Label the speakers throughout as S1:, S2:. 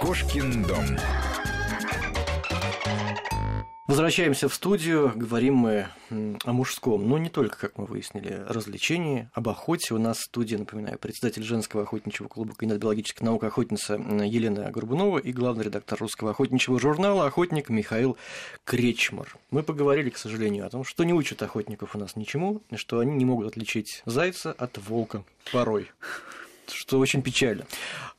S1: Кошкин дом.
S2: Возвращаемся в студию, говорим мы о мужском, но не только, как мы выяснили, развлечении, об охоте. У нас в студии, напоминаю, председатель женского охотничьего клуба кандидат биологических наук охотница Елена Горбунова и главный редактор русского охотничьего журнала «Охотник» Михаил Кречмар. Мы поговорили, к сожалению, о том, что не учат охотников у нас ничему, что они не могут отличить зайца от волка порой что очень печально.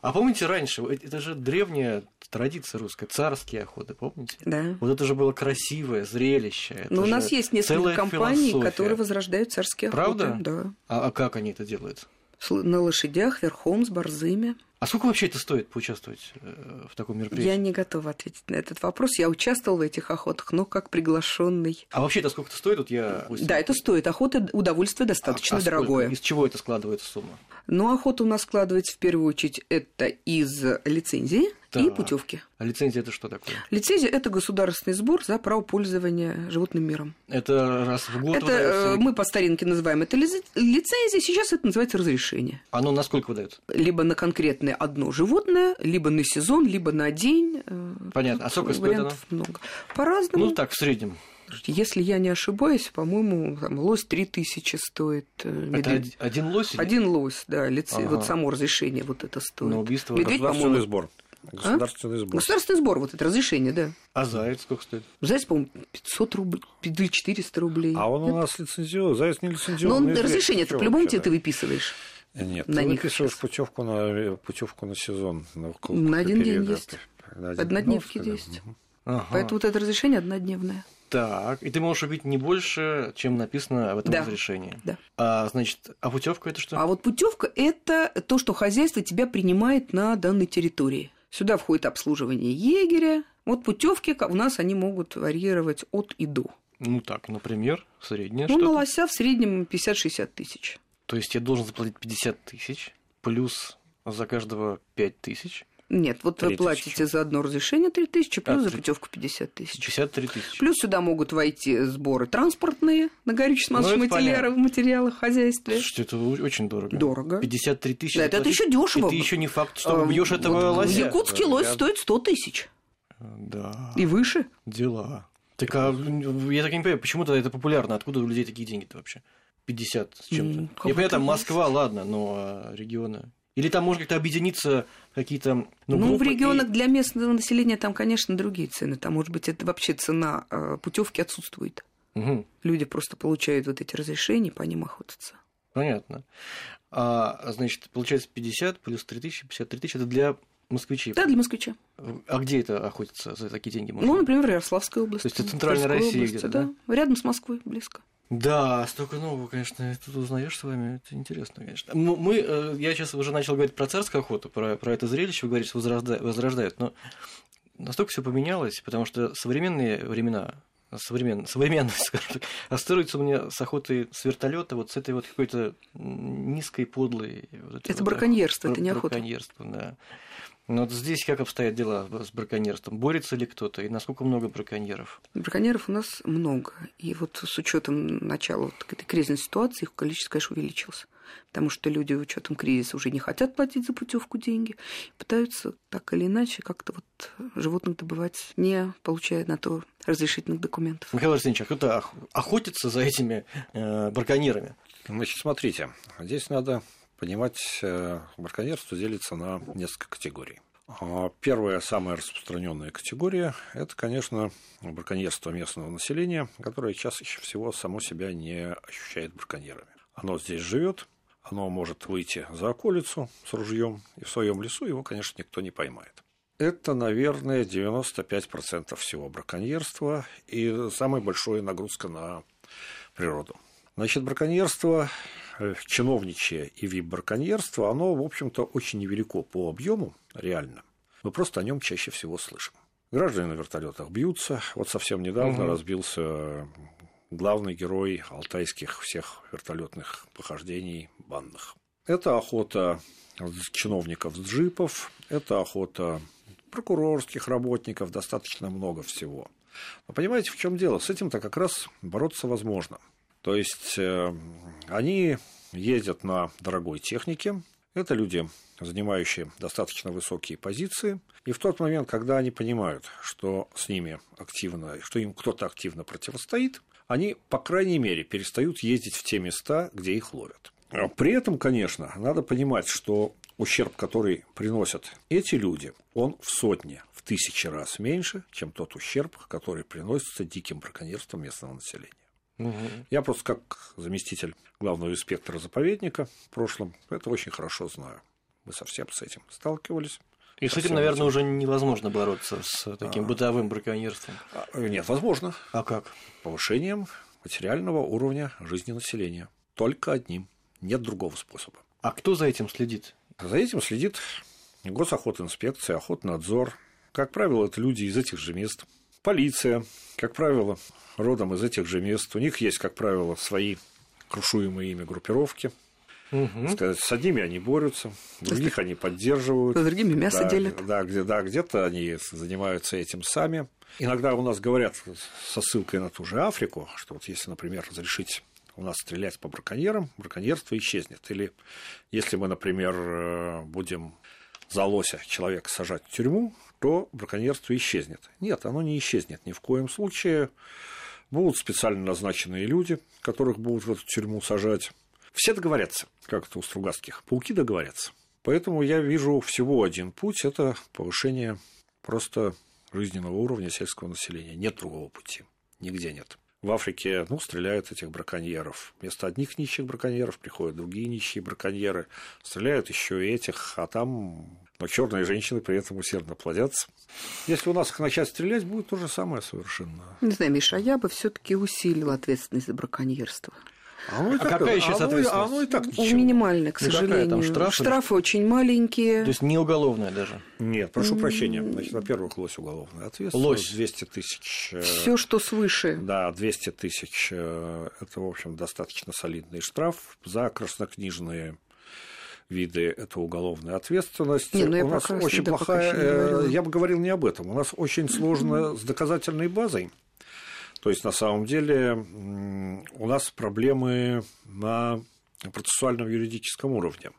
S2: А помните раньше, это же древняя традиция русская, царские охоты, помните?
S3: Да.
S2: Вот это же было красивое зрелище.
S3: Но у нас есть несколько компаний,
S2: философия.
S3: которые возрождают царские
S2: Правда?
S3: охоты. Да.
S2: А, а как они это делают?
S3: На лошадях, верхом, с борзыми.
S2: А сколько вообще это стоит поучаствовать э, в таком мероприятии?
S3: Я не готова ответить на этот вопрос. Я участвовала в этих охотах, но как приглашенный.
S2: А вообще это сколько это стоит? Вот я...
S3: Да, это стоит. Охота удовольствие достаточно
S2: а, а
S3: дорогое.
S2: Из чего это складывается сумма?
S3: Ну, охота у нас складывается в первую очередь это из лицензии
S2: Да.
S3: и путевки.
S2: А лицензия это что такое?
S3: Лицензия это государственный сбор за право пользования животным миром.
S2: Это раз в год
S3: это
S2: выдается?
S3: э, мы по старинке называем это лице- лицензия, сейчас это называется разрешение.
S2: Оно на сколько выдают?
S3: Либо на одно животное, либо на сезон, либо на день. Э,
S2: Понятно. А сколько стоит
S3: вариантов много. По-разному.
S2: Ну так, в среднем.
S3: Если я не ошибаюсь, по-моему, там, лось 3000 стоит. э,
S2: Это
S3: медведь-
S2: один, один лось? или-
S3: Один лось, да, лице...
S2: Ага.
S3: вот само разрешение вот это стоит.
S2: На убийство
S3: Медведь,
S4: Государственный сбор. Государственный сбор.
S3: Государственный сбор, вот это разрешение, да.
S2: А заяц сколько стоит?
S3: Заяц, по-моему, 500 рублей, или 400 рублей.
S4: А он у нас лицензион, заяц не
S3: Но
S4: лицензионный.
S3: он
S4: зверь.
S3: разрешение ты по-любому тебе ты выписываешь.
S4: Нет,
S3: на
S4: ты
S3: них
S4: выписываешь
S3: сейчас.
S4: путевку на, путевку на сезон. На,
S3: На один день
S4: периода.
S3: есть.
S4: На один-
S3: Однодневки
S4: да.
S3: есть.
S2: Ага.
S3: Поэтому вот это разрешение однодневное.
S2: Так, и ты можешь убить не больше, чем написано в этом
S3: Да.
S2: разрешении.
S3: Да.
S2: А, значит, а путевка это что?
S3: А вот путевка это то, что хозяйство тебя принимает на данной территории. Сюда входит обслуживание егеря. Вот путевки у нас они могут варьировать от и до.
S2: Ну так, например, среднее
S3: Ну, на лося в среднем 50-60 тысяч.
S2: То есть я должен заплатить 50 тысяч, плюс за каждого 5 тысяч,
S3: Нет, вот вы
S2: 3000.
S3: платите за одно разрешение 3 тысячи, плюс
S2: А,
S3: за
S2: три-
S3: путевку 50 тысяч.
S2: 53 тысячи.
S3: Плюс сюда могут войти сборы транспортные на горюче-смазочные
S2: Ну, это
S3: материалы, в материалах хозяйстве.
S2: Слушайте, это очень дорого.
S3: Дорого.
S2: 53 тысячи.
S3: Да, это
S2: заплатить.
S3: еще дешево.
S2: Это еще не факт, что
S3: А,
S2: убьешь этого
S3: вот
S2: лося.
S3: Якутский
S4: Да,
S3: лось
S4: я-
S3: стоит 100 тысяч
S2: Да,
S3: и выше.
S2: дела. Так а я так и не понимаю, почему тогда это популярно? Откуда у людей такие деньги-то вообще? 50 с чем-то.
S3: М,
S2: Я понимаю, там
S3: кого-то
S2: Москва, ладно, но а регионы. Или там может как-то объединиться какие-то ну,
S3: Ну, в
S2: группы и-
S3: регионах для местного населения там, конечно, другие цены. Там, может быть, это вообще цена путевки отсутствует.
S2: Мгм,
S3: Люди просто получают вот эти разрешения, по ним охотятся.
S2: понятно. А, значит, получается 50 плюс 3000, 53 тысячи, это для москвичей.
S3: Да, для москвича.
S2: А где это охотится за такие деньги? можно?
S3: Ну, например, Ярославская область.
S2: То есть это центральная Россия
S3: области,
S2: где-то,
S3: да? Рядом с Москвой, близко.
S2: Да, столько нового, конечно, тут узнаешь с вами, это интересно, конечно. Мы, э, я сейчас уже начал говорить про царскую охоту, про, про это зрелище, вы говорите, что возрожда- возрождают, но настолько все поменялось, потому что современные времена, современ, современные, скажем так, ассоциируются у меня с охотой с вертолета, вот с этой вот какой-то низкой, подлой... вот
S3: Это
S2: вот
S3: браконьерство,
S2: ох-
S3: это не охота.
S2: Браконьерство, да. Но вот здесь как обстоят дела с браконьерством? Борется ли кто-то? И насколько много браконьеров?
S3: Браконьеров у нас много. И вот с учетом начала вот этой кризисной ситуации их количество, конечно, увеличилось. Потому что люди с учетом кризиса уже не хотят платить за путевку деньги, пытаются так или иначе как-то вот животных добывать, не получая на то разрешительных документов.
S2: Михаил Арсеньевич, а кто-то ох- охотится за этими э, браконьерами?
S4: Значит, смотрите, здесь надо понимать, э, браконьерство делится на несколько категорий. А, Первая, самая распространенная категория – это, конечно, браконьерство местного населения, которое чаще всего само себя не ощущает браконьерами. Оно здесь живет, оно может выйти за околицу с ружьем, и в своем лесу его, конечно, никто не поймает. Это, наверное, 95% всего браконьерства и самая большая нагрузка на природу. Значит, браконьерство, чиновничье и вип-браконьерство, оно, в общем-то, очень невелико по объему, реально. Мы просто о нем чаще всего слышим. Граждане на вертолетах бьются. Вот совсем недавно
S2: Мгм.
S4: разбился главный герой алтайских всех вертолетных похождений банных. Это охота чиновников с джипов, это охота прокурорских работников, достаточно много всего. Но понимаете, в чем дело? С этим-то как раз бороться возможно. То есть э, они ездят на дорогой технике, Это люди, занимающие достаточно высокие позиции. И в тот момент, когда они понимают, что с ними активно, что им кто-то активно противостоит, они, по крайней мере, перестают ездить в те места, где их ловят. При этом, конечно, надо понимать, что ущерб, который приносят эти люди, он в сотни, в тысячи раз меньше, чем тот ущерб, который приносится диким браконьерством местного населения. Угу. Я просто как заместитель главного инспектора заповедника в прошлом это очень хорошо знаю. Мы совсем с этим сталкивались.
S2: И с этим, наверное, этим. уже невозможно бороться с таким а... бытовым браконьерством.
S4: А, нет, возможно.
S2: А как?
S4: Повышением материального уровня жизни населения. Только одним. Нет другого способа.
S2: А кто за этим следит?
S4: За этим следит госохотинспекция, охотнадзор. Как правило, это люди из этих же мест. Полиция, как правило, родом из этих же мест. У них есть, как правило, свои крушуемые ими группировки. Угу. Сказать, с одними они борются, других они поддерживают.
S3: С другими мясо
S4: да,
S3: делят.
S4: Да, где, да, где-то они занимаются этим сами. Иногда у нас говорят со ссылкой на ту же Африку, что вот если, например, разрешить у нас стрелять по браконьерам, браконьерство исчезнет. Или если мы, например, э, будем за лося человека сажать в тюрьму, то браконьерство исчезнет. Нет, оно не исчезнет ни в коем случае. Будут специально назначенные люди, которых будут в эту тюрьму сажать. Все договорятся, как это у Стругацких. Пауки договорятся. Поэтому я вижу всего один путь – это повышение просто жизненного уровня сельского населения. Нет другого пути. Нигде нет. В Африке, ну, стреляют этих браконьеров. Вместо одних нищих браконьеров приходят другие нищие браконьеры. Стреляют еще и этих, а там но черные женщины при этом усердно плодятся. Если у нас их начать стрелять, будет то же самое совершенно.
S3: Не знаю, Миша, а я бы все-таки усилил ответственность за браконьерство.
S2: А, ну, а так, какая сейчас оно, ответственность? Оно
S3: и так ничего. Минимальная, к сожалению. Там штраф, Штрафы очень маленькие.
S2: То есть не уголовная даже?
S4: Нет, прошу прощения. Значит, во-первых, лось уголовная ответственность.
S2: Лось.
S4: 200 тысяч.
S3: Э, Все, что свыше.
S4: Да, 200 тысяч. Э, это, в общем, достаточно солидный штраф за краснокнижные виды это уголовная ответственность.
S3: Не, ну
S4: у нас очень плохая, э, я бы говорил не об этом, у нас очень сложно с доказательной базой. То есть, на самом деле, у нас проблемы на процессуальном юридическом уровне.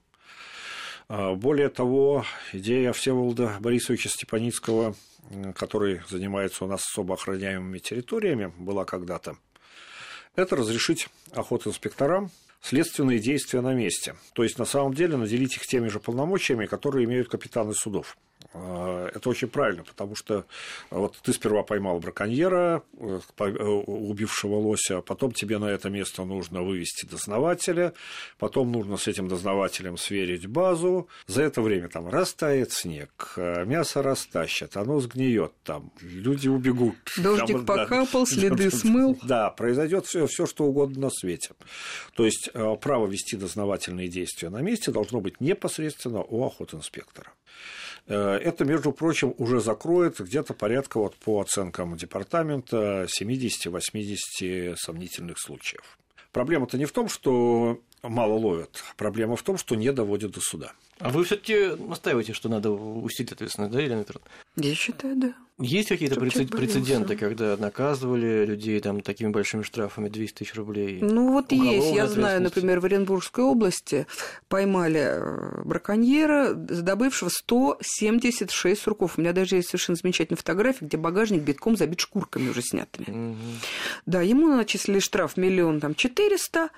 S4: А, более того, идея Всеволода Борисовича Степаницкого, который занимается у нас особо охраняемыми территориями, была когда-то, это разрешить охотинспекторам следственные действия на месте. То есть, на самом деле, наделить их теми же полномочиями, которые имеют капитаны судов. А, это очень правильно, потому что вот ты сперва поймал браконьера, э, э, убившего лося, потом тебе на это место нужно вывести дознавателя, потом нужно с этим дознавателем сверить базу. За это время там растает снег, мясо растащат, оно сгниет там, люди убегут.
S3: Дождик там, покапал, да, следы смыл.
S4: Да, произойдет все, все, что угодно на свете. То есть право вести дознавательные действия на месте должно быть непосредственно у охотинспектора. Э, это, между прочим, уже закроет где-то порядка, вот по оценкам департамента, 70-80 сомнительных случаев. Проблема-то не в том, что мало ловят, проблема в том, что не доводят до суда.
S2: А вы все-таки настаиваете, что надо усилить ответственность, да, Елена Петровна?
S3: Я считаю, да.
S2: Есть какие-то прецед... прецеденты, когда наказывали людей там такими большими штрафами 200 тысяч рублей?
S3: Ну вот есть, я знаю, например, в Оренбургской области поймали э, браконьера, добывшего 176 сурков. У меня даже есть совершенно замечательная фотография, где багажник битком забит шкурками уже снятыми. Угу. Да, ему начислили штраф миллион там четыреста,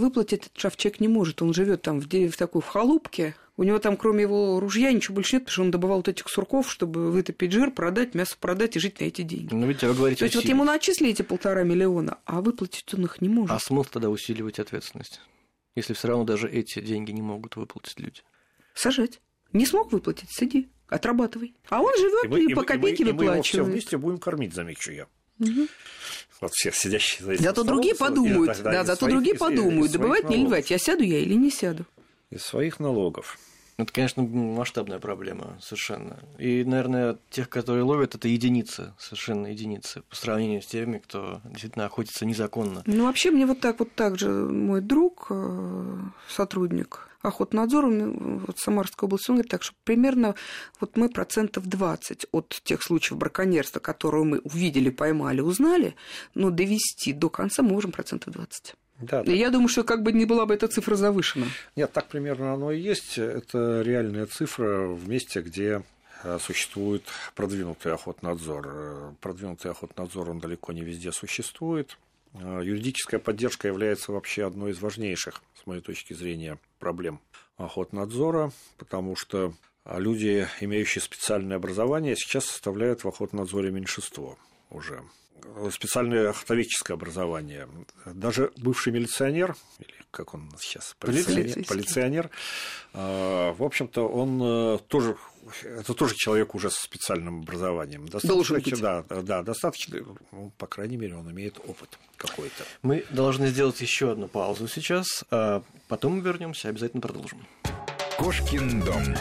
S3: выплатить этот штраф человек не может. Он живет там в, в такой в халупке, у него там, кроме его ружья, ничего больше нет, потому что он добывал вот этих сурков, чтобы вытопить жир, продать, мясо продать и жить на эти деньги.
S2: Ну, ведь вы говорите
S3: То есть, вот ему начислили эти полтора миллиона, а выплатить он их не может.
S2: А смысл тогда усиливать ответственность, если все равно даже эти деньги не могут выплатить люди?
S3: Сажать. Не смог выплатить, сиди, отрабатывай. А он живет и, и, и по копейке и мы, выплачивает. И мы его
S4: все вместе будем кормить, замечу я. Угу. Вот все сидящие
S3: за этим Зато другие подумают, да, зато другие подумают, добывать не ливать, я сяду я или не сяду.
S4: Из своих налогов.
S2: Это, конечно, масштабная проблема совершенно. И, наверное, тех, которые ловят, это единицы, совершенно единицы, по сравнению с теми, кто действительно охотится незаконно.
S3: Ну, вообще, мне вот так вот так же мой друг, э, сотрудник охотнадзора вот Самарской области, он говорит так, что примерно вот мы процентов 20 от тех случаев браконьерства, которые мы увидели, поймали, узнали, но довести до конца мы можем процентов 20. Да, и я думаю, что как бы не была бы эта цифра завышена.
S4: Нет, так примерно оно и есть. Это реальная цифра в месте, где э, существует продвинутый охотнадзор. Э, продвинутый охотнадзор, он далеко не везде существует. Э, юридическая поддержка является вообще одной из важнейших, с моей точки зрения, проблем охотнадзора, потому что люди, имеющие специальное образование, сейчас составляют в охотнадзоре меньшинство уже специальное охотоведческое образование. Даже бывший милиционер, или как он сейчас, полиционер, полиционер а, в общем-то, он э, тоже это тоже человек уже со специальным образованием.
S3: Достаточно, Должен быть.
S4: Да, да, достаточно, ну, по крайней мере, он имеет опыт какой-то.
S2: Мы должны сделать еще одну паузу сейчас, а потом мы вернемся, обязательно продолжим.
S1: Кошкин дом.